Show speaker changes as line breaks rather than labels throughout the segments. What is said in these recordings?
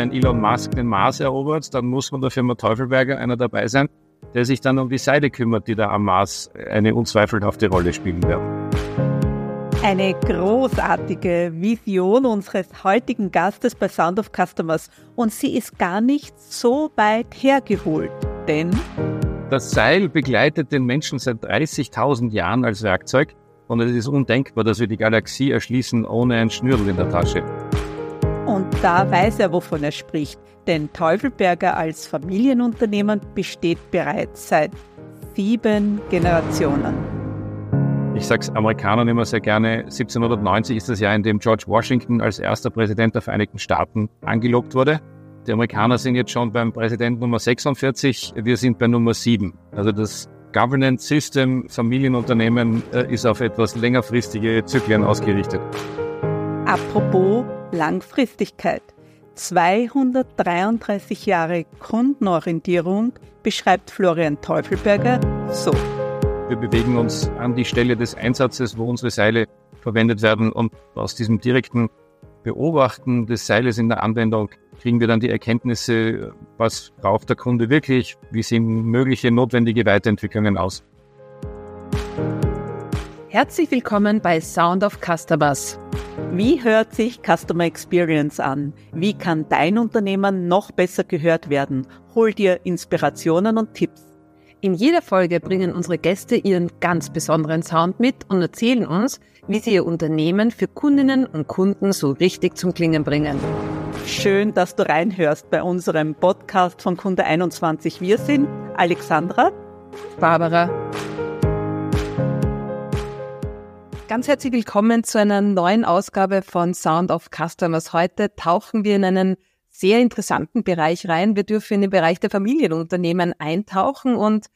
wenn Elon Musk den Mars erobert, dann muss von der Firma Teufelberger einer dabei sein, der sich dann um die Seile kümmert, die da am Mars eine unzweifelhafte Rolle spielen werden.
Eine großartige Vision unseres heutigen Gastes bei Sound of Customers. Und sie ist gar nicht so weit hergeholt, denn
das Seil begleitet den Menschen seit 30.000 Jahren als Werkzeug und es ist undenkbar, dass wir die Galaxie erschließen ohne ein Schnürl in der Tasche.
Und da weiß er, wovon er spricht, denn Teufelberger als Familienunternehmen besteht bereits seit sieben Generationen.
Ich sage es Amerikanern immer sehr gerne, 1790 ist das Jahr, in dem George Washington als erster Präsident der Vereinigten Staaten angelobt wurde. Die Amerikaner sind jetzt schon beim Präsident Nummer 46, wir sind bei Nummer 7. Also das Governance System Familienunternehmen äh, ist auf etwas längerfristige Zyklen ausgerichtet.
Apropos Langfristigkeit. 233 Jahre Kundenorientierung beschreibt Florian Teufelberger so.
Wir bewegen uns an die Stelle des Einsatzes, wo unsere Seile verwendet werden und aus diesem direkten Beobachten des Seiles in der Anwendung kriegen wir dann die Erkenntnisse, was braucht der Kunde wirklich, wie sehen mögliche notwendige Weiterentwicklungen aus.
Herzlich willkommen bei Sound of Customers.
Wie hört sich Customer Experience an? Wie kann dein Unternehmen noch besser gehört werden? Hol dir Inspirationen und Tipps.
In jeder Folge bringen unsere Gäste ihren ganz besonderen Sound mit und erzählen uns, wie sie ihr Unternehmen für Kundinnen und Kunden so richtig zum Klingen bringen.
Schön, dass du reinhörst bei unserem Podcast von Kunde 21. Wir sind Alexandra,
Barbara. Ganz herzlich willkommen zu einer neuen Ausgabe von Sound of Customers. Heute tauchen wir in einen sehr interessanten Bereich rein. Wir dürfen in den Bereich der Familienunternehmen eintauchen und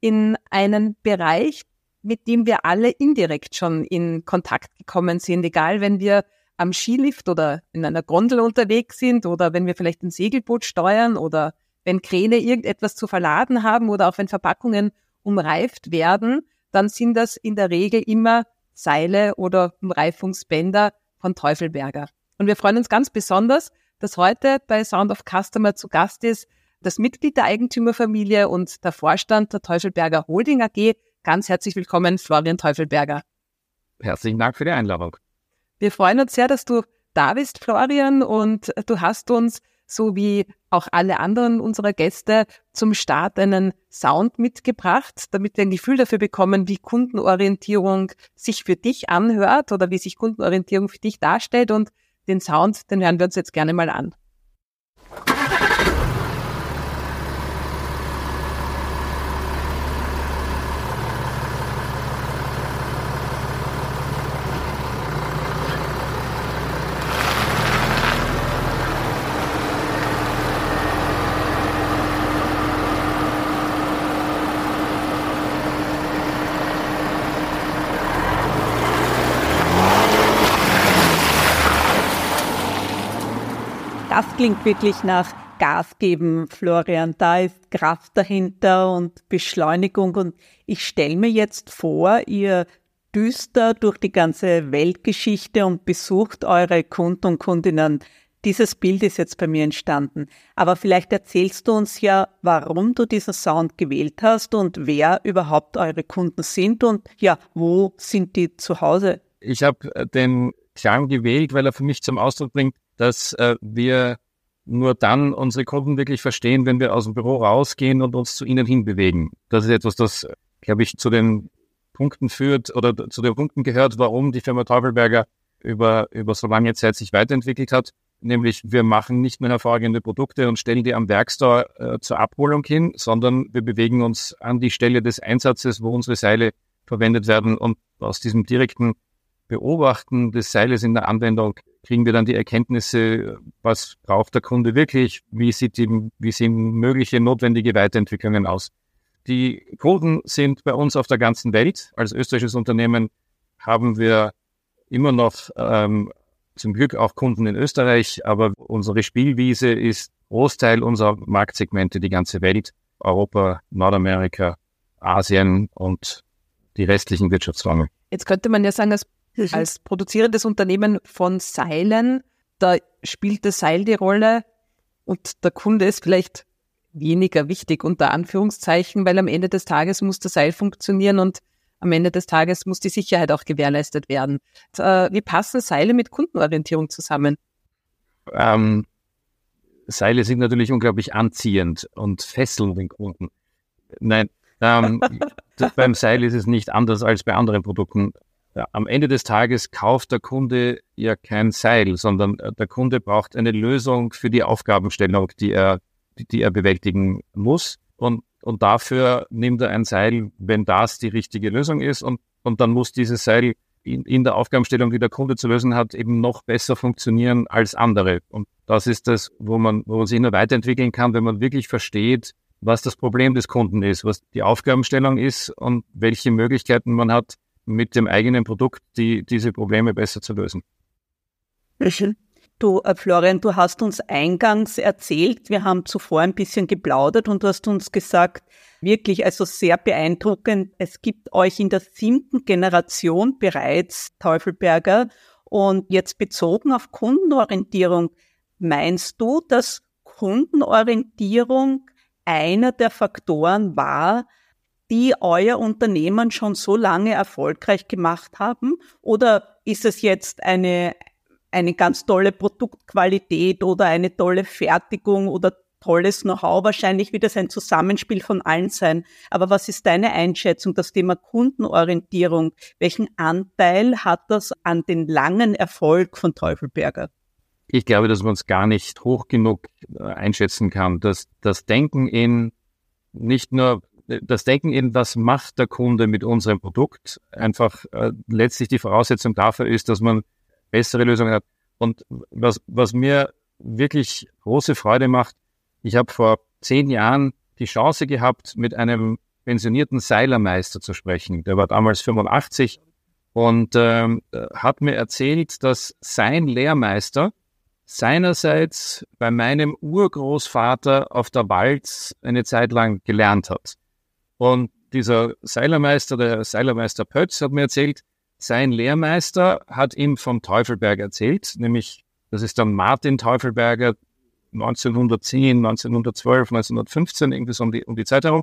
in einen Bereich, mit dem wir alle indirekt schon in Kontakt gekommen sind, egal wenn wir am Skilift oder in einer Gondel unterwegs sind oder wenn wir vielleicht ein Segelboot steuern oder wenn Kräne irgendetwas zu verladen haben oder auch wenn Verpackungen umreift werden, dann sind das in der Regel immer Seile oder Umreifungsbänder von Teufelberger. Und wir freuen uns ganz besonders, dass heute bei Sound of Customer zu Gast ist das Mitglied der Eigentümerfamilie und der Vorstand der Teufelberger Holding AG. Ganz herzlich willkommen, Florian Teufelberger.
Herzlichen Dank für die Einladung.
Wir freuen uns sehr, dass du da bist, Florian, und du hast uns, so wie auch alle anderen unserer Gäste, zum Start einen Sound mitgebracht, damit wir ein Gefühl dafür bekommen, wie Kundenorientierung sich für dich anhört oder wie sich Kundenorientierung für dich darstellt. Und den Sound, den hören wir uns jetzt gerne mal an.
Klingt wirklich nach Gas geben, Florian. Da ist Kraft dahinter und Beschleunigung. Und ich stelle mir jetzt vor, ihr düster durch die ganze Weltgeschichte und besucht eure Kunden und Kundinnen. Dieses Bild ist jetzt bei mir entstanden. Aber vielleicht erzählst du uns ja, warum du diesen Sound gewählt hast und wer überhaupt eure Kunden sind und ja, wo sind die zu Hause?
Ich habe den Klang gewählt, weil er für mich zum Ausdruck bringt, dass äh, wir nur dann unsere Kunden wirklich verstehen, wenn wir aus dem Büro rausgehen und uns zu ihnen hinbewegen. Das ist etwas, das, glaube ich, zu den Punkten führt oder zu den Punkten gehört, warum die Firma Teufelberger über, über so lange Zeit sich weiterentwickelt hat. Nämlich, wir machen nicht mehr hervorragende Produkte und stellen die am Werkstore äh, zur Abholung hin, sondern wir bewegen uns an die Stelle des Einsatzes, wo unsere Seile verwendet werden und aus diesem direkten Beobachten des Seiles in der Anwendung kriegen wir dann die Erkenntnisse, was braucht der Kunde wirklich, wie, sieht die, wie sehen mögliche notwendige Weiterentwicklungen aus. Die Kunden sind bei uns auf der ganzen Welt. Als österreichisches Unternehmen haben wir immer noch ähm, zum Glück auch Kunden in Österreich, aber unsere Spielwiese ist Großteil unserer Marktsegmente, die ganze Welt, Europa, Nordamerika, Asien und die restlichen Wirtschaftsräume.
Jetzt könnte man ja sagen, als Mhm. Als produzierendes Unternehmen von Seilen, da spielt das Seil die Rolle, und der Kunde ist vielleicht weniger wichtig unter Anführungszeichen, weil am Ende des Tages muss das Seil funktionieren und am Ende des Tages muss die Sicherheit auch gewährleistet werden. Äh, wie passen Seile mit Kundenorientierung zusammen?
Ähm, Seile sind natürlich unglaublich anziehend und fesseln den Kunden. Nein, ähm, beim Seil ist es nicht anders als bei anderen Produkten. Ja, am Ende des Tages kauft der Kunde ja kein Seil, sondern äh, der Kunde braucht eine Lösung für die Aufgabenstellung, die er, die er bewältigen muss. Und, und dafür nimmt er ein Seil, wenn das die richtige Lösung ist. Und, und dann muss dieses Seil in, in der Aufgabenstellung, die der Kunde zu lösen hat, eben noch besser funktionieren als andere. Und das ist das, wo man, wo man sich nur weiterentwickeln kann, wenn man wirklich versteht, was das Problem des Kunden ist, was die Aufgabenstellung ist und welche Möglichkeiten man hat, mit dem eigenen Produkt die, diese Probleme besser zu lösen.
Mhm. Du, äh, Florian, du hast uns eingangs erzählt, wir haben zuvor ein bisschen geplaudert und du hast uns gesagt, wirklich also sehr beeindruckend, es gibt euch in der siebten Generation bereits Teufelberger und jetzt bezogen auf Kundenorientierung, meinst du, dass Kundenorientierung einer der Faktoren war, die euer Unternehmen schon so lange erfolgreich gemacht haben? Oder ist es jetzt eine, eine ganz tolle Produktqualität oder eine tolle Fertigung oder tolles Know-how? Wahrscheinlich wird es ein Zusammenspiel von allen sein. Aber was ist deine Einschätzung, das Thema Kundenorientierung? Welchen Anteil hat das an den langen Erfolg von Teufelberger?
Ich glaube, dass man es gar nicht hoch genug äh, einschätzen kann. dass das Denken in nicht nur das Denken in, was macht der Kunde mit unserem Produkt, einfach äh, letztlich die Voraussetzung dafür ist, dass man bessere Lösungen hat. Und was, was mir wirklich große Freude macht, ich habe vor zehn Jahren die Chance gehabt, mit einem pensionierten Seilermeister zu sprechen. Der war damals 85 und ähm, hat mir erzählt, dass sein Lehrmeister seinerseits bei meinem Urgroßvater auf der Walz eine Zeit lang gelernt hat. Und dieser Seilermeister, der Seilermeister Pötz, hat mir erzählt, sein Lehrmeister hat ihm vom Teufelberg erzählt, nämlich, das ist dann Martin Teufelberger 1910, 1912, 1915, irgendwie so um die, um die Zeit herum.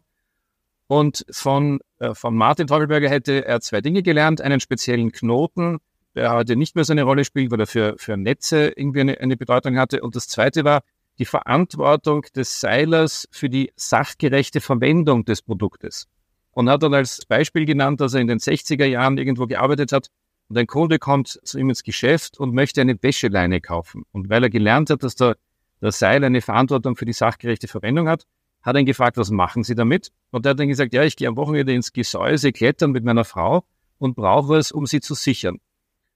Und von, äh, von Martin Teufelberger hätte er zwei Dinge gelernt, einen speziellen Knoten, der heute nicht mehr so eine Rolle spielt, weil er für, für Netze irgendwie eine, eine Bedeutung hatte. Und das zweite war, die Verantwortung des Seilers für die sachgerechte Verwendung des Produktes. Und hat dann als Beispiel genannt, dass er in den 60er Jahren irgendwo gearbeitet hat und ein Kunde kommt zu ihm ins Geschäft und möchte eine Wäscheleine kaufen. Und weil er gelernt hat, dass der, der Seil eine Verantwortung für die sachgerechte Verwendung hat, hat er ihn gefragt, was machen Sie damit? Und er hat dann gesagt, ja, ich gehe am Wochenende ins Gesäuse klettern mit meiner Frau und brauche was, um sie zu sichern.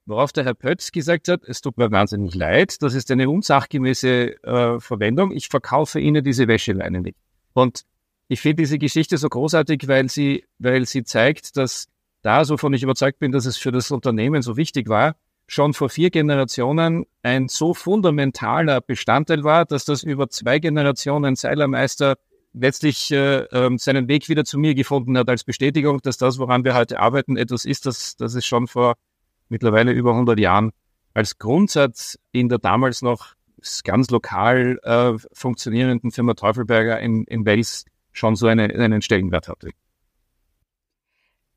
Worauf der Herr Pötz gesagt hat, es tut mir wahnsinnig leid, das ist eine unsachgemäße äh, Verwendung, ich verkaufe Ihnen diese Wäscheleine nicht. Und ich finde diese Geschichte so großartig, weil sie, weil sie zeigt, dass da, so von ich überzeugt bin, dass es für das Unternehmen so wichtig war, schon vor vier Generationen ein so fundamentaler Bestandteil war, dass das über zwei Generationen Seilermeister letztlich äh, äh, seinen Weg wieder zu mir gefunden hat als Bestätigung, dass das, woran wir heute arbeiten, etwas ist, das, das es schon vor mittlerweile über 100 Jahren als Grundsatz in der damals noch ganz lokal äh, funktionierenden Firma Teufelberger in, in Wels schon so eine, einen Stellenwert hatte.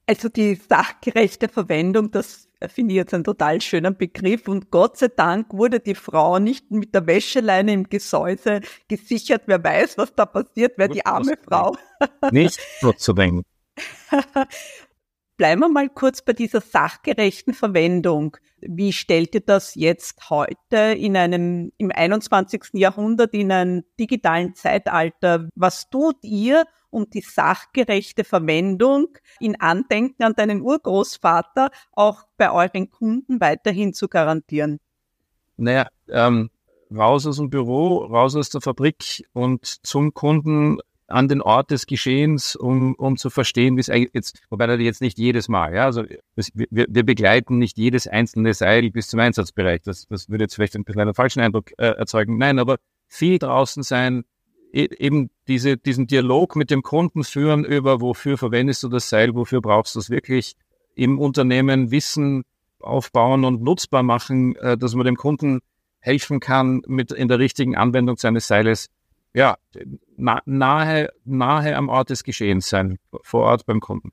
Also die sachgerechte Verwendung, das finde ich jetzt einen total schönen Begriff. Und Gott sei Dank wurde die Frau nicht mit der Wäscheleine im Gesäuse gesichert. Wer weiß, was da passiert, wäre die arme Frau.
Nicht Gott zu denken.
Bleiben wir mal kurz bei dieser sachgerechten Verwendung. Wie stellt ihr das jetzt heute in einem, im 21. Jahrhundert, in einem digitalen Zeitalter? Was tut ihr, um die sachgerechte Verwendung in Andenken an deinen Urgroßvater auch bei euren Kunden weiterhin zu garantieren?
Naja, ähm, raus aus dem Büro, raus aus der Fabrik und zum Kunden an den Ort des Geschehens, um, um zu verstehen, wie es eigentlich jetzt, wobei natürlich jetzt nicht jedes Mal, ja, also wir, wir begleiten nicht jedes einzelne Seil bis zum Einsatzbereich. Das, das würde jetzt vielleicht ein bisschen einen falschen Eindruck äh, erzeugen. Nein, aber viel draußen sein, e, eben diese, diesen Dialog mit dem Kunden führen über, wofür verwendest du das Seil, wofür brauchst du es wirklich, im Unternehmen Wissen aufbauen und nutzbar machen, äh, dass man dem Kunden helfen kann mit in der richtigen Anwendung seines Seiles, ja, na, nahe, nahe am Ort des Geschehens sein, vor Ort beim Kunden.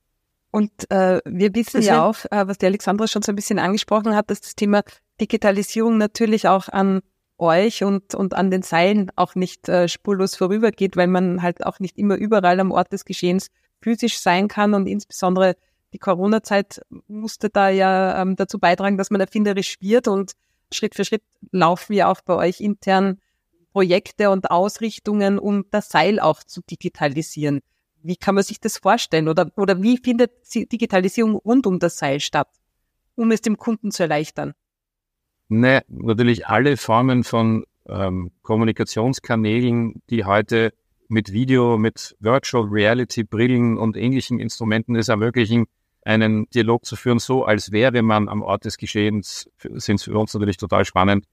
Und äh, wir wissen das ja auch, äh, was die Alexandra schon so ein bisschen angesprochen hat, dass das Thema Digitalisierung natürlich auch an euch und, und an den Seilen auch nicht äh, spurlos vorübergeht, weil man halt auch nicht immer überall am Ort des Geschehens physisch sein kann. Und insbesondere die Corona-Zeit musste da ja ähm, dazu beitragen, dass man erfinderisch wird. Und Schritt für Schritt laufen wir auch bei euch intern Projekte und Ausrichtungen, um das Seil auch zu digitalisieren. Wie kann man sich das vorstellen? Oder, oder wie findet Digitalisierung rund um das Seil statt, um es dem Kunden zu erleichtern?
Ne, natürlich alle Formen von ähm, Kommunikationskanälen, die heute mit Video, mit Virtual Reality Brillen und ähnlichen Instrumenten es ermöglichen, einen Dialog zu führen, so als wäre man am Ort des Geschehens, sind für uns natürlich total spannend,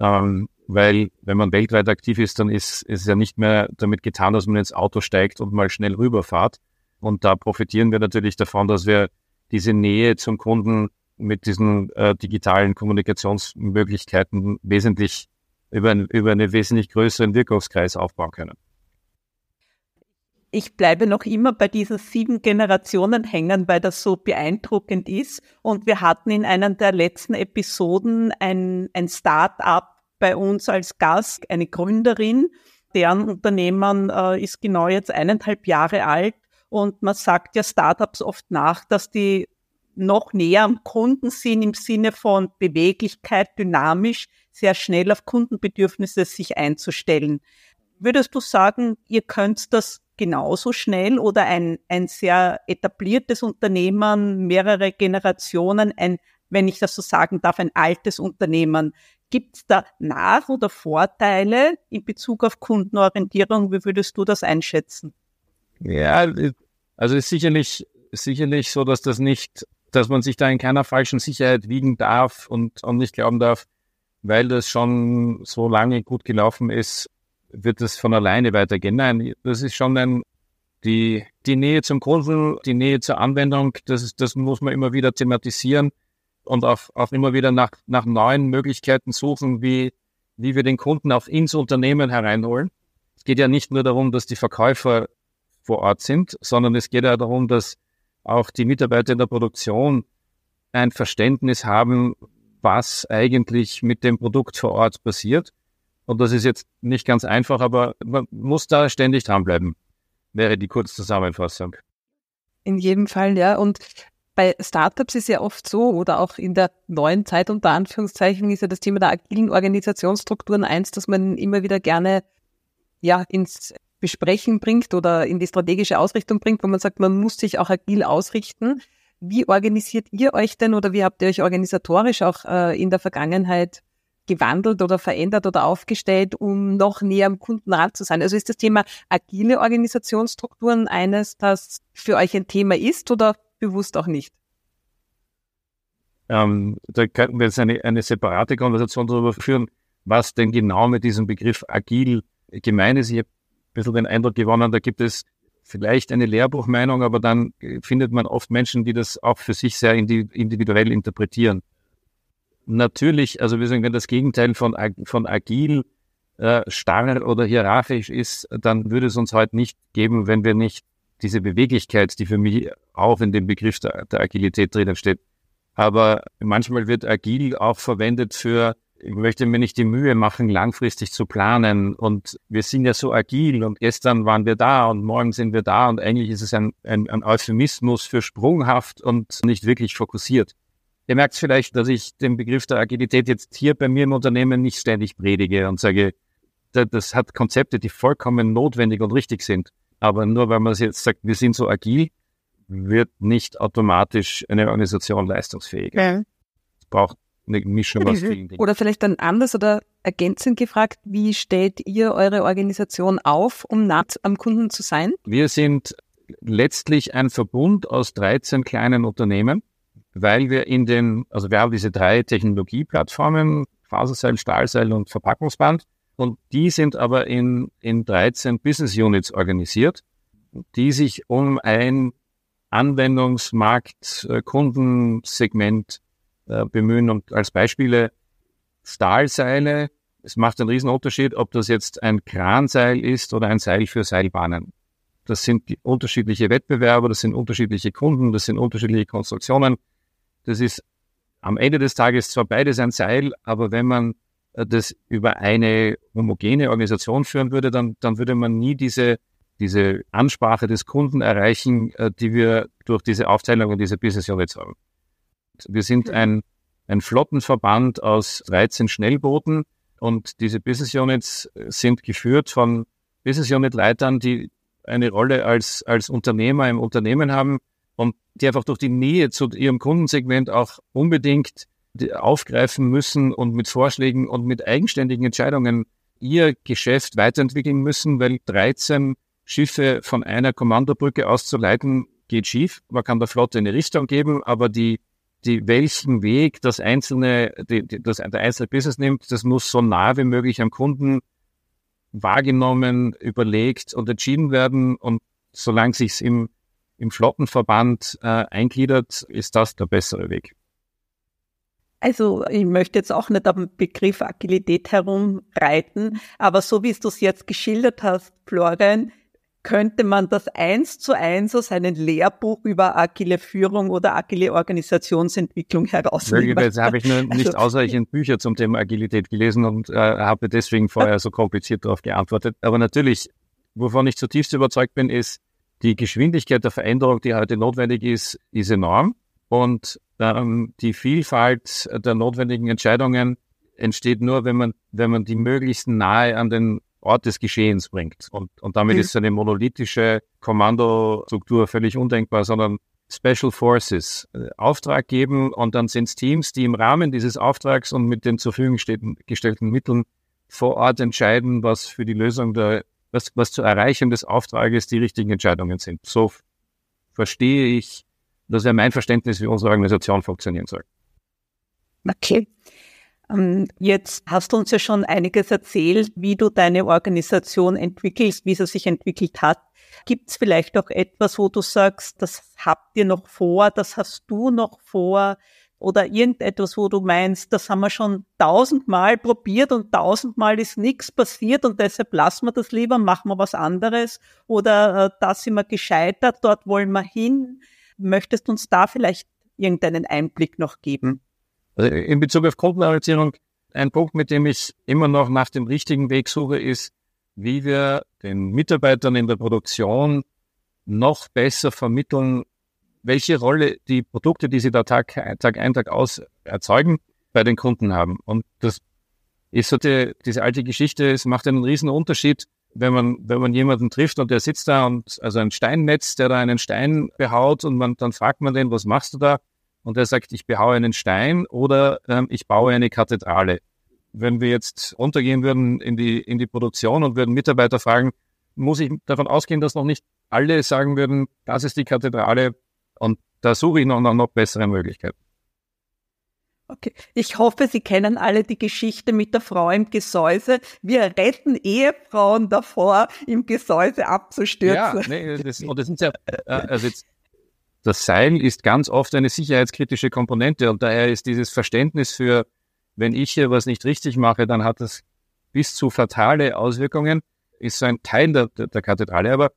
ähm, weil wenn man weltweit aktiv ist, dann ist, ist es ja nicht mehr damit getan, dass man ins Auto steigt und mal schnell rüberfahrt. Und da profitieren wir natürlich davon, dass wir diese Nähe zum Kunden mit diesen äh, digitalen Kommunikationsmöglichkeiten wesentlich über, ein, über einen wesentlich größeren Wirkungskreis aufbauen können
ich bleibe noch immer bei diesen sieben Generationen hängen, weil das so beeindruckend ist. Und wir hatten in einer der letzten Episoden ein, ein Start-up bei uns als Gast, eine Gründerin, deren Unternehmen äh, ist genau jetzt eineinhalb Jahre alt. Und man sagt ja Startups oft nach, dass die noch näher am Kunden sind im Sinne von Beweglichkeit, dynamisch, sehr schnell auf Kundenbedürfnisse sich einzustellen. Würdest du sagen, ihr könnt das genauso schnell oder ein, ein sehr etabliertes Unternehmen, mehrere Generationen, ein, wenn ich das so sagen darf, ein altes Unternehmen. Gibt es da Nach- oder Vorteile in Bezug auf Kundenorientierung? Wie würdest du das einschätzen?
Ja, also ist sicherlich, sicherlich so, dass das nicht, dass man sich da in keiner falschen Sicherheit wiegen darf und, und nicht glauben darf, weil das schon so lange gut gelaufen ist, wird es von alleine weitergehen. Nein, das ist schon ein, die, die Nähe zum Kunden, die Nähe zur Anwendung, das, ist, das muss man immer wieder thematisieren und auch, auch immer wieder nach, nach neuen Möglichkeiten suchen, wie, wie wir den Kunden auch ins Unternehmen hereinholen. Es geht ja nicht nur darum, dass die Verkäufer vor Ort sind, sondern es geht ja darum, dass auch die Mitarbeiter in der Produktion ein Verständnis haben, was eigentlich mit dem Produkt vor Ort passiert und das ist jetzt nicht ganz einfach, aber man muss da ständig dranbleiben, wäre die Kurzzusammenfassung.
In jedem Fall, ja. Und bei Startups ist ja oft so, oder auch in der neuen Zeit unter Anführungszeichen, ist ja das Thema der agilen Organisationsstrukturen eins, dass man immer wieder gerne ja ins Besprechen bringt oder in die strategische Ausrichtung bringt, wo man sagt, man muss sich auch agil ausrichten. Wie organisiert ihr euch denn oder wie habt ihr euch organisatorisch auch äh, in der Vergangenheit gewandelt oder verändert oder aufgestellt, um noch näher am Kunden ran zu sein? Also ist das Thema agile Organisationsstrukturen eines, das für euch ein Thema ist oder bewusst auch nicht?
Ähm, da könnten wir jetzt eine, eine separate Konversation darüber führen, was denn genau mit diesem Begriff agil gemein ist. Ich habe ein bisschen den Eindruck gewonnen, da gibt es vielleicht eine Lehrbuchmeinung, aber dann findet man oft Menschen, die das auch für sich sehr individuell interpretieren natürlich, also wir sagen, wenn das Gegenteil von, von agil äh, starr oder hierarchisch ist, dann würde es uns heute nicht geben, wenn wir nicht diese Beweglichkeit, die für mich auch in dem Begriff der, der Agilität drinnen steht. Aber manchmal wird agil auch verwendet für, ich möchte mir nicht die Mühe machen, langfristig zu planen. Und wir sind ja so agil und gestern waren wir da und morgen sind wir da und eigentlich ist es ein, ein, ein Euphemismus für sprunghaft und nicht wirklich fokussiert. Ihr merkt vielleicht, dass ich den Begriff der Agilität jetzt hier bei mir im Unternehmen nicht ständig predige und sage, das hat Konzepte, die vollkommen notwendig und richtig sind. Aber nur weil man jetzt sagt, wir sind so agil, wird nicht automatisch eine Organisation leistungsfähig. Ja. Es braucht eine Mischung aus vielen Dingen.
Oder vielleicht dann anders oder ergänzend gefragt, wie stellt ihr eure Organisation auf, um nah am Kunden zu sein?
Wir sind letztlich ein Verbund aus 13 kleinen Unternehmen weil wir in den, also wir haben diese drei Technologieplattformen, Faserseil, Stahlseil und Verpackungsband. Und die sind aber in, in 13 Business Units organisiert, die sich um ein Anwendungsmarkt, äh, äh, bemühen. Und als Beispiele Stahlseile. Es macht einen riesen Unterschied, ob das jetzt ein Kranseil ist oder ein Seil für Seilbahnen. Das sind unterschiedliche Wettbewerber, das sind unterschiedliche Kunden, das sind unterschiedliche Konstruktionen. Das ist am Ende des Tages zwar beides ein Seil, aber wenn man das über eine homogene Organisation führen würde, dann, dann würde man nie diese, diese Ansprache des Kunden erreichen, äh, die wir durch diese Aufteilung und diese Business Units haben. Wir sind ein, ein Flottenverband aus 13 Schnellbooten und diese Business Units sind geführt von Business Unit Leitern, die eine Rolle als, als Unternehmer im Unternehmen haben und die einfach durch die Nähe zu ihrem Kundensegment auch unbedingt aufgreifen müssen und mit Vorschlägen und mit eigenständigen Entscheidungen ihr Geschäft weiterentwickeln müssen, weil 13 Schiffe von einer Kommandobrücke auszuleiten geht schief. Man kann der Flotte eine Richtung geben, aber die, die welchen Weg das einzelne, die, die, das der einzelne Business nimmt, das muss so nah wie möglich am Kunden wahrgenommen, überlegt und entschieden werden. Und solange sich's im, im Flottenverband äh, eingliedert, ist das der bessere Weg.
Also ich möchte jetzt auch nicht am Begriff Agilität herumreiten, aber so wie du es jetzt geschildert hast, Florian, könnte man das eins zu eins aus einem Lehrbuch über agile Führung oder agile Organisationsentwicklung herausnehmen.
Jetzt habe ich nur nicht also, ausreichend Bücher zum Thema Agilität gelesen und äh, habe deswegen vorher so kompliziert darauf geantwortet. Aber natürlich, wovon ich zutiefst überzeugt bin, ist, die Geschwindigkeit der Veränderung, die heute notwendig ist, ist enorm. Und ähm, die Vielfalt der notwendigen Entscheidungen entsteht nur, wenn man, wenn man die möglichst nahe an den Ort des Geschehens bringt. Und, und damit mhm. ist eine monolithische Kommandostruktur völlig undenkbar, sondern Special Forces äh, Auftrag geben und dann sind es Teams, die im Rahmen dieses Auftrags und mit den zur Verfügung gestellten Mitteln vor Ort entscheiden, was für die Lösung der, was, was zur Erreichung des Auftrages die richtigen Entscheidungen sind. So verstehe ich, das wäre mein Verständnis, wie unsere Organisation funktionieren soll.
Okay. Ähm, jetzt hast du uns ja schon einiges erzählt, wie du deine Organisation entwickelst, wie sie sich entwickelt hat. Gibt es vielleicht auch etwas, wo du sagst, das habt ihr noch vor, das hast du noch vor? Oder irgendetwas, wo du meinst, das haben wir schon tausendmal probiert und tausendmal ist nichts passiert und deshalb lassen wir das lieber, machen wir was anderes. Oder äh, da sind wir gescheitert, dort wollen wir hin. Möchtest du uns da vielleicht irgendeinen Einblick noch geben?
Also in Bezug auf Kundenorientierung, ein Punkt, mit dem ich immer noch nach dem richtigen Weg suche, ist, wie wir den Mitarbeitern in der Produktion noch besser vermitteln, welche Rolle die Produkte, die sie da Tag, Tag ein, Tag aus erzeugen, bei den Kunden haben. Und das ist so die, diese alte Geschichte, es macht einen riesen Unterschied, wenn man, wenn man jemanden trifft und der sitzt da und, also ein Steinnetz, der da einen Stein behaut und man, dann fragt man den, was machst du da? und er sagt, ich behaue einen Stein oder ähm, ich baue eine Kathedrale. Wenn wir jetzt runtergehen würden in die, in die Produktion und würden Mitarbeiter fragen, muss ich davon ausgehen, dass noch nicht alle sagen würden, das ist die Kathedrale und da suche ich noch, noch, noch bessere Möglichkeiten.
Okay. Ich hoffe, Sie kennen alle die Geschichte mit der Frau im Gesäuse. Wir retten Ehefrauen davor, im Gesäuse abzustürzen.
Ja, nee, das, und das sind ja, äh, also jetzt das Seil ist ganz oft eine sicherheitskritische Komponente und daher ist dieses Verständnis für, wenn ich hier was nicht richtig mache, dann hat das bis zu fatale Auswirkungen, ist so ein Teil der, der Kathedrale. Aber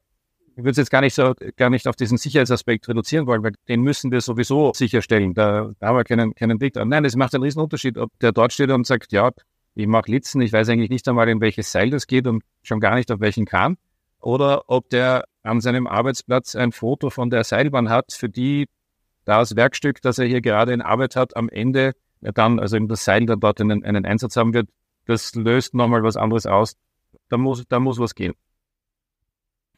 ich würde es jetzt gar nicht so, gar nicht auf diesen Sicherheitsaspekt reduzieren wollen, weil den müssen wir sowieso sicherstellen. Da, da haben wir keinen, keinen Weg dran. Nein, es macht einen riesen Unterschied, ob der dort steht und sagt, ja, ich mache Litzen, ich weiß eigentlich nicht einmal, in welches Seil das geht und schon gar nicht auf welchen Kran. Oder ob der an seinem Arbeitsplatz ein Foto von der Seilbahn hat, für die das Werkstück, das er hier gerade in Arbeit hat, am Ende dann, also in das Seil dann dort einen, einen Einsatz haben wird, das löst nochmal was anderes aus. Da muss, da muss was gehen.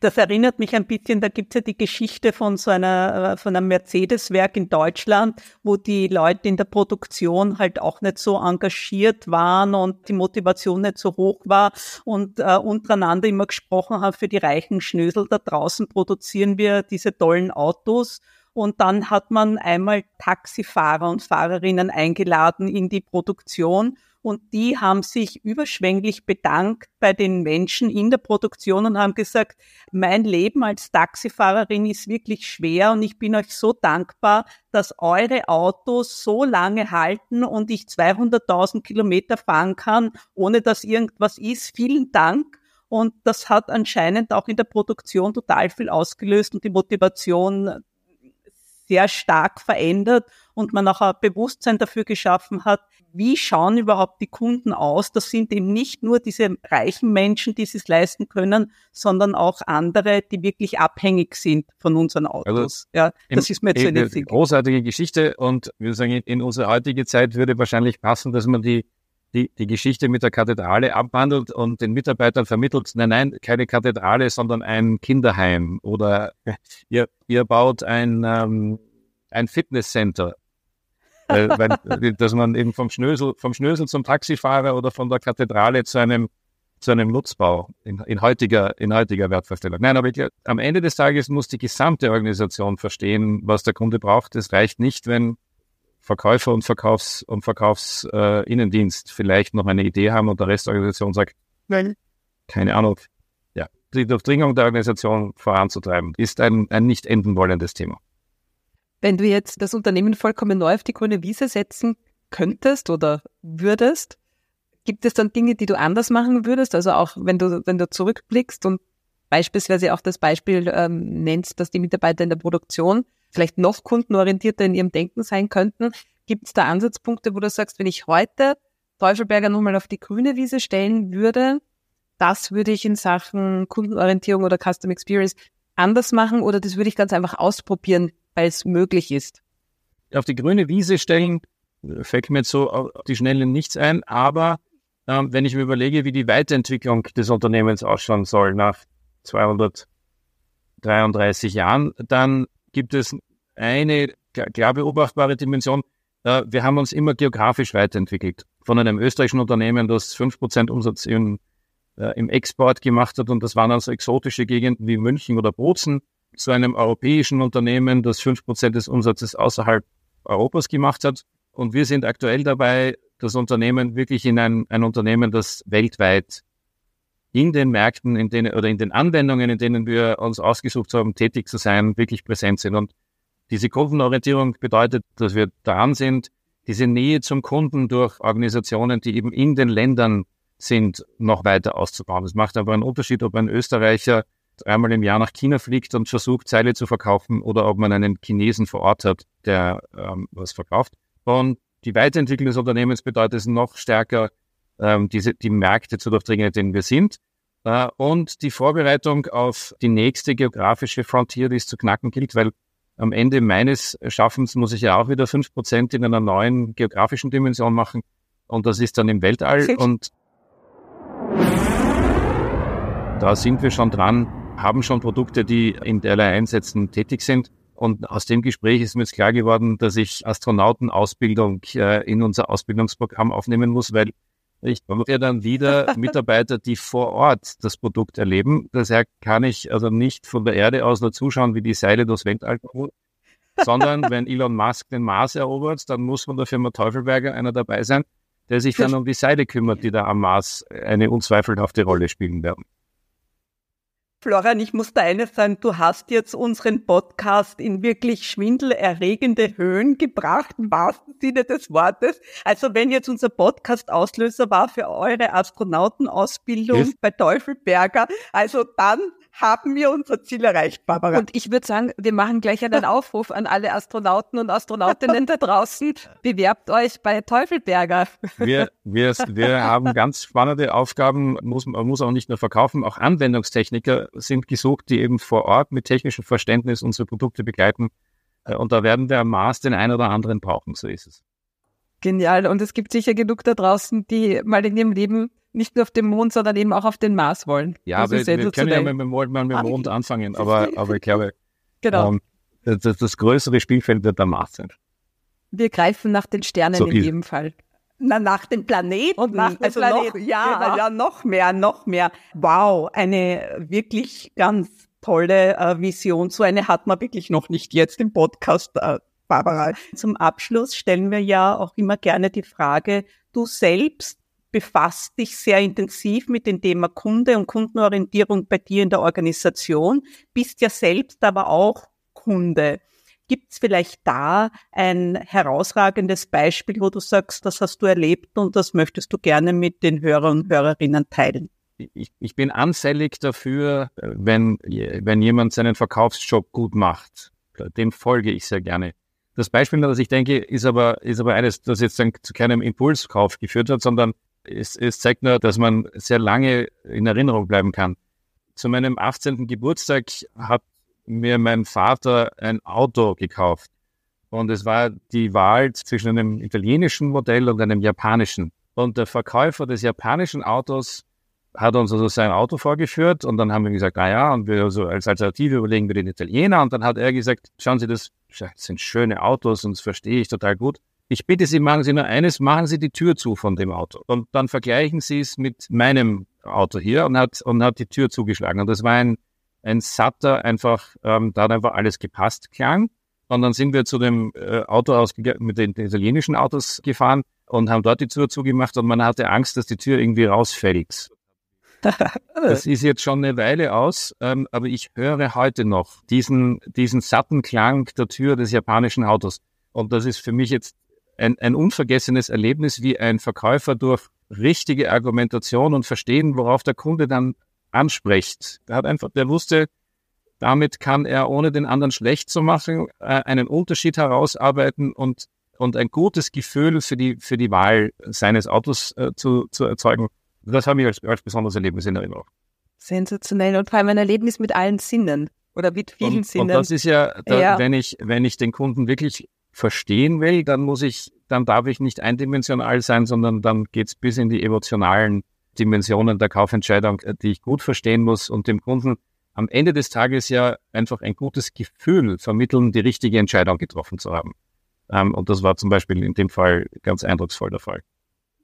Das erinnert mich ein bisschen, da gibt's ja die Geschichte von so einer, äh, von einem Mercedes-Werk in Deutschland, wo die Leute in der Produktion halt auch nicht so engagiert waren und die Motivation nicht so hoch war und äh, untereinander immer gesprochen haben, für die reichen Schnösel da draußen produzieren wir diese tollen Autos. Und dann hat man einmal Taxifahrer und Fahrerinnen eingeladen in die Produktion und die haben sich überschwänglich bedankt bei den Menschen in der Produktion und haben gesagt, mein Leben als Taxifahrerin ist wirklich schwer und ich bin euch so dankbar, dass eure Autos so lange halten und ich 200.000 Kilometer fahren kann, ohne dass irgendwas ist. Vielen Dank. Und das hat anscheinend auch in der Produktion total viel ausgelöst und die Motivation sehr stark verändert und man auch ein Bewusstsein dafür geschaffen hat, wie schauen überhaupt die Kunden aus. Das sind eben nicht nur diese reichen Menschen, die es leisten können, sondern auch andere, die wirklich abhängig sind von unseren Autos. Also
ja, das ist mir jetzt eine großartige Geschichte und wir sagen, in unsere heutige Zeit würde wahrscheinlich passen, dass man die die, die Geschichte mit der Kathedrale abwandelt und den Mitarbeitern vermittelt, nein, nein, keine Kathedrale, sondern ein Kinderheim oder ihr, ihr baut ein, ähm, ein Fitnesscenter. äh, weil, dass man eben vom Schnösel, vom Schnösel zum Taxifahrer oder von der Kathedrale zu einem, zu einem Nutzbau in, in heutiger, in heutiger Wertvorstellung. Nein, aber ich, am Ende des Tages muss die gesamte Organisation verstehen, was der Kunde braucht. Es reicht nicht, wenn Verkäufer und Verkaufs- und Verkaufsinnendienst äh, vielleicht noch eine Idee haben und der Rest der Organisation sagt, nein, keine Ahnung. Ja, die Durchdringung der Organisation voranzutreiben, ist ein, ein nicht enden wollendes Thema.
Wenn du jetzt das Unternehmen vollkommen neu auf die grüne Wiese setzen könntest oder würdest, gibt es dann Dinge, die du anders machen würdest? Also auch wenn du, wenn du zurückblickst und beispielsweise auch das Beispiel ähm, nennst, dass die Mitarbeiter in der Produktion vielleicht noch kundenorientierter in ihrem Denken sein könnten. Gibt es da Ansatzpunkte, wo du sagst, wenn ich heute Teufelberger nochmal auf die grüne Wiese stellen würde, das würde ich in Sachen Kundenorientierung oder Custom Experience anders machen oder das würde ich ganz einfach ausprobieren, weil es möglich ist?
Auf die grüne Wiese stellen fällt mir jetzt so auf die Schnelle nichts ein, aber ähm, wenn ich mir überlege, wie die Weiterentwicklung des Unternehmens ausschauen soll nach 233 Jahren, dann gibt es eine klar beobachtbare Dimension. Äh, wir haben uns immer geografisch weiterentwickelt. Von einem österreichischen Unternehmen, das 5% Umsatz im, äh, im Export gemacht hat und das waren also exotische Gegenden wie München oder Bozen, zu einem europäischen Unternehmen, das 5% des Umsatzes außerhalb Europas gemacht hat. Und wir sind aktuell dabei, das Unternehmen wirklich in ein, ein Unternehmen, das weltweit in den Märkten, in denen oder in den Anwendungen, in denen wir uns ausgesucht haben, tätig zu sein, wirklich präsent sind. Und diese Kundenorientierung bedeutet, dass wir daran sind, diese Nähe zum Kunden durch Organisationen, die eben in den Ländern sind, noch weiter auszubauen. Es macht aber einen Unterschied, ob ein Österreicher einmal im Jahr nach China fliegt und versucht, Seile zu verkaufen oder ob man einen Chinesen vor Ort hat, der ähm, was verkauft. Und die Weiterentwicklung des Unternehmens bedeutet es noch stärker, ähm, diese, die Märkte zu durchdringen, in denen wir sind. Äh, und die Vorbereitung auf die nächste geografische Frontier, die es zu knacken gilt, weil am Ende meines Schaffens muss ich ja auch wieder fünf Prozent in einer neuen geografischen Dimension machen. Und das ist dann im Weltall. Und da sind wir schon dran, haben schon Produkte, die in derlei Einsätzen tätig sind. Und aus dem Gespräch ist mir jetzt klar geworden, dass ich Astronautenausbildung äh, in unser Ausbildungsprogramm aufnehmen muss, weil ich brauche dann wieder Mitarbeiter, die vor Ort das Produkt erleben. Daher kann ich also nicht von der Erde aus nur zuschauen, wie die Seile durchs Weltall kommen, sondern wenn Elon Musk den Mars erobert, dann muss von der Firma Teufelberger einer dabei sein, der sich dann um die Seile kümmert, die da am Mars eine unzweifelhafte Rolle spielen werden.
Florian, ich muss da eines sagen, du hast jetzt unseren Podcast in wirklich schwindelerregende Höhen gebracht, im wahrsten Sinne des Wortes. Also wenn jetzt unser Podcast Auslöser war für eure Astronautenausbildung yes. bei Teufelberger, also dann haben wir unser Ziel erreicht, Barbara.
Und ich würde sagen, wir machen gleich einen Aufruf an alle Astronauten und Astronautinnen da draußen. Bewerbt euch bei Teufelberger.
Wir, wir, wir haben ganz spannende Aufgaben, muss, man muss auch nicht nur verkaufen, auch Anwendungstechniker sind gesucht, die eben vor Ort mit technischem Verständnis unsere Produkte begleiten. Äh, und da werden wir am Mars den einen oder anderen brauchen, so ist es.
Genial. Und es gibt sicher genug da draußen, die mal in ihrem Leben nicht nur auf dem Mond, sondern eben auch auf den Mars wollen.
Ja, aber wir, wir können ja mit dem Mond, mit dem Mond anfangen, aber, aber ich glaube, genau. Ähm, das, das, größere Spielfeld wird der Mars sein.
Wir greifen nach den Sternen so in jedem Fall.
Na, nach den Planeten. Und nach also Planeten. Noch, ja, genau. ja, noch mehr, noch mehr. Wow, eine wirklich ganz tolle äh, Vision. So eine hat man wirklich noch nicht jetzt im Podcast, äh, Barbara. Zum Abschluss stellen wir ja auch immer gerne die Frage, du selbst befasst dich sehr intensiv mit dem Thema Kunde und Kundenorientierung bei dir in der Organisation, bist ja selbst aber auch Kunde. Gibt es vielleicht da ein herausragendes Beispiel, wo du sagst, das hast du erlebt und das möchtest du gerne mit den Hörern und Hörerinnen teilen?
Ich, ich bin anfällig dafür, wenn, wenn jemand seinen Verkaufsjob gut macht. Dem folge ich sehr gerne. Das Beispiel, das ich denke, ist aber, ist aber eines, das jetzt dann zu keinem Impulskauf geführt hat, sondern es, es zeigt nur, dass man sehr lange in Erinnerung bleiben kann. Zu meinem 18. Geburtstag hat mir mein Vater ein Auto gekauft. Und es war die Wahl zwischen einem italienischen Modell und einem japanischen. Und der Verkäufer des japanischen Autos hat uns also sein Auto vorgeführt und dann haben wir gesagt, na ja, und wir so als Alternative überlegen wir den Italiener und dann hat er gesagt, schauen Sie, das sind schöne Autos und das verstehe ich total gut. Ich bitte Sie, machen Sie nur eines, machen Sie die Tür zu von dem Auto und dann vergleichen Sie es mit meinem Auto hier und hat, und hat die Tür zugeschlagen. Und das war ein ein satter, einfach, ähm, da hat einfach alles gepasst klang. Und dann sind wir zu dem äh, Auto mit den, den, italienischen Autos gefahren und haben dort die Tür zugemacht und man hatte Angst, dass die Tür irgendwie rausfällt. das ist jetzt schon eine Weile aus, ähm, aber ich höre heute noch diesen, diesen satten Klang der Tür des japanischen Autos. Und das ist für mich jetzt ein, ein unvergessenes Erlebnis, wie ein Verkäufer durch richtige Argumentation und Verstehen, worauf der Kunde dann anspricht. Der hat einfach, der wusste, damit kann er, ohne den anderen schlecht zu machen, äh, einen Unterschied herausarbeiten und, und ein gutes Gefühl für die, für die Wahl seines Autos äh, zu, zu erzeugen. Das habe ich als, als besonderes Erlebnis in Erinnerung.
Sensationell und vor allem ein Erlebnis mit allen Sinnen oder mit vielen
und,
Sinnen.
Und das ist ja, da, ja, wenn ich, wenn ich den Kunden wirklich verstehen will, dann muss ich, dann darf ich nicht eindimensional sein, sondern dann geht's bis in die emotionalen Dimensionen der Kaufentscheidung, äh, die ich gut verstehen muss und dem Kunden am Ende des Tages ja einfach ein gutes Gefühl vermitteln, die richtige Entscheidung getroffen zu haben. Ähm, und das war zum Beispiel in dem Fall ganz eindrucksvoll der Fall.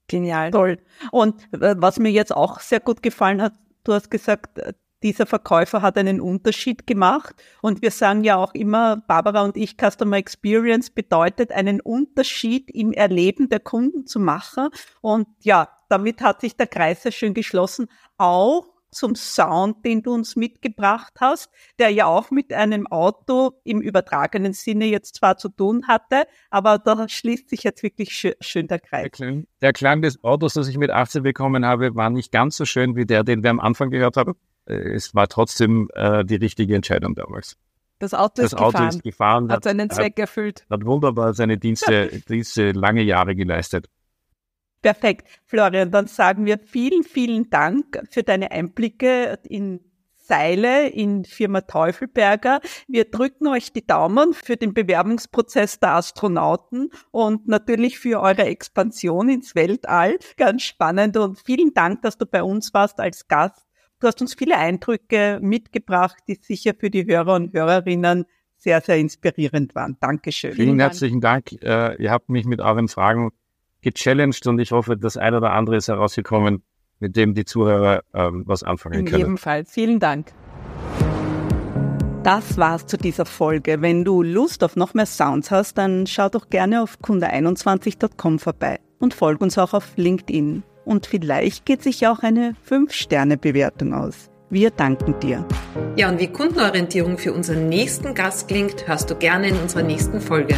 Genial. Toll. Und äh, was mir jetzt auch sehr gut gefallen hat, du hast gesagt, äh, dieser Verkäufer hat einen Unterschied gemacht. Und wir sagen ja auch immer, Barbara und ich, Customer Experience bedeutet, einen Unterschied im Erleben der Kunden zu machen. Und ja, damit hat sich der Kreis sehr schön geschlossen. Auch zum Sound, den du uns mitgebracht hast, der ja auch mit einem Auto im übertragenen Sinne jetzt zwar zu tun hatte, aber da schließt sich jetzt wirklich schön, schön der Kreis. Der
Klang, der Klang, des Autos, das ich mit 18 bekommen habe, war nicht ganz so schön wie der, den wir am Anfang gehört haben. Äh, es war trotzdem äh, die richtige Entscheidung damals.
Das Auto ist
das Auto
gefahren.
Ist gefahren
hat seinen Zweck
hat,
erfüllt.
Hat wunderbar seine Dienste, Dienste lange Jahre geleistet.
Perfekt. Florian, dann sagen wir vielen, vielen Dank für deine Einblicke in Seile in Firma Teufelberger. Wir drücken euch die Daumen für den Bewerbungsprozess der Astronauten und natürlich für eure Expansion ins Weltall. Ganz spannend und vielen Dank, dass du bei uns warst als Gast. Du hast uns viele Eindrücke mitgebracht, die sicher für die Hörer und Hörerinnen sehr, sehr inspirierend waren. Dankeschön.
Vielen herzlichen Dank. Äh, ihr habt mich mit euren Fragen gechallenged und ich hoffe, das eine oder andere ist herausgekommen, mit dem die Zuhörer ähm, was anfangen können.
In jedem Fall. Vielen Dank.
Das war's zu dieser Folge. Wenn du Lust auf noch mehr Sounds hast, dann schau doch gerne auf kunde21.com vorbei und folg uns auch auf LinkedIn und vielleicht geht sich auch eine 5-Sterne-Bewertung aus. Wir danken dir.
Ja, und wie Kundenorientierung für unseren nächsten Gast klingt, hörst du gerne in unserer nächsten Folge.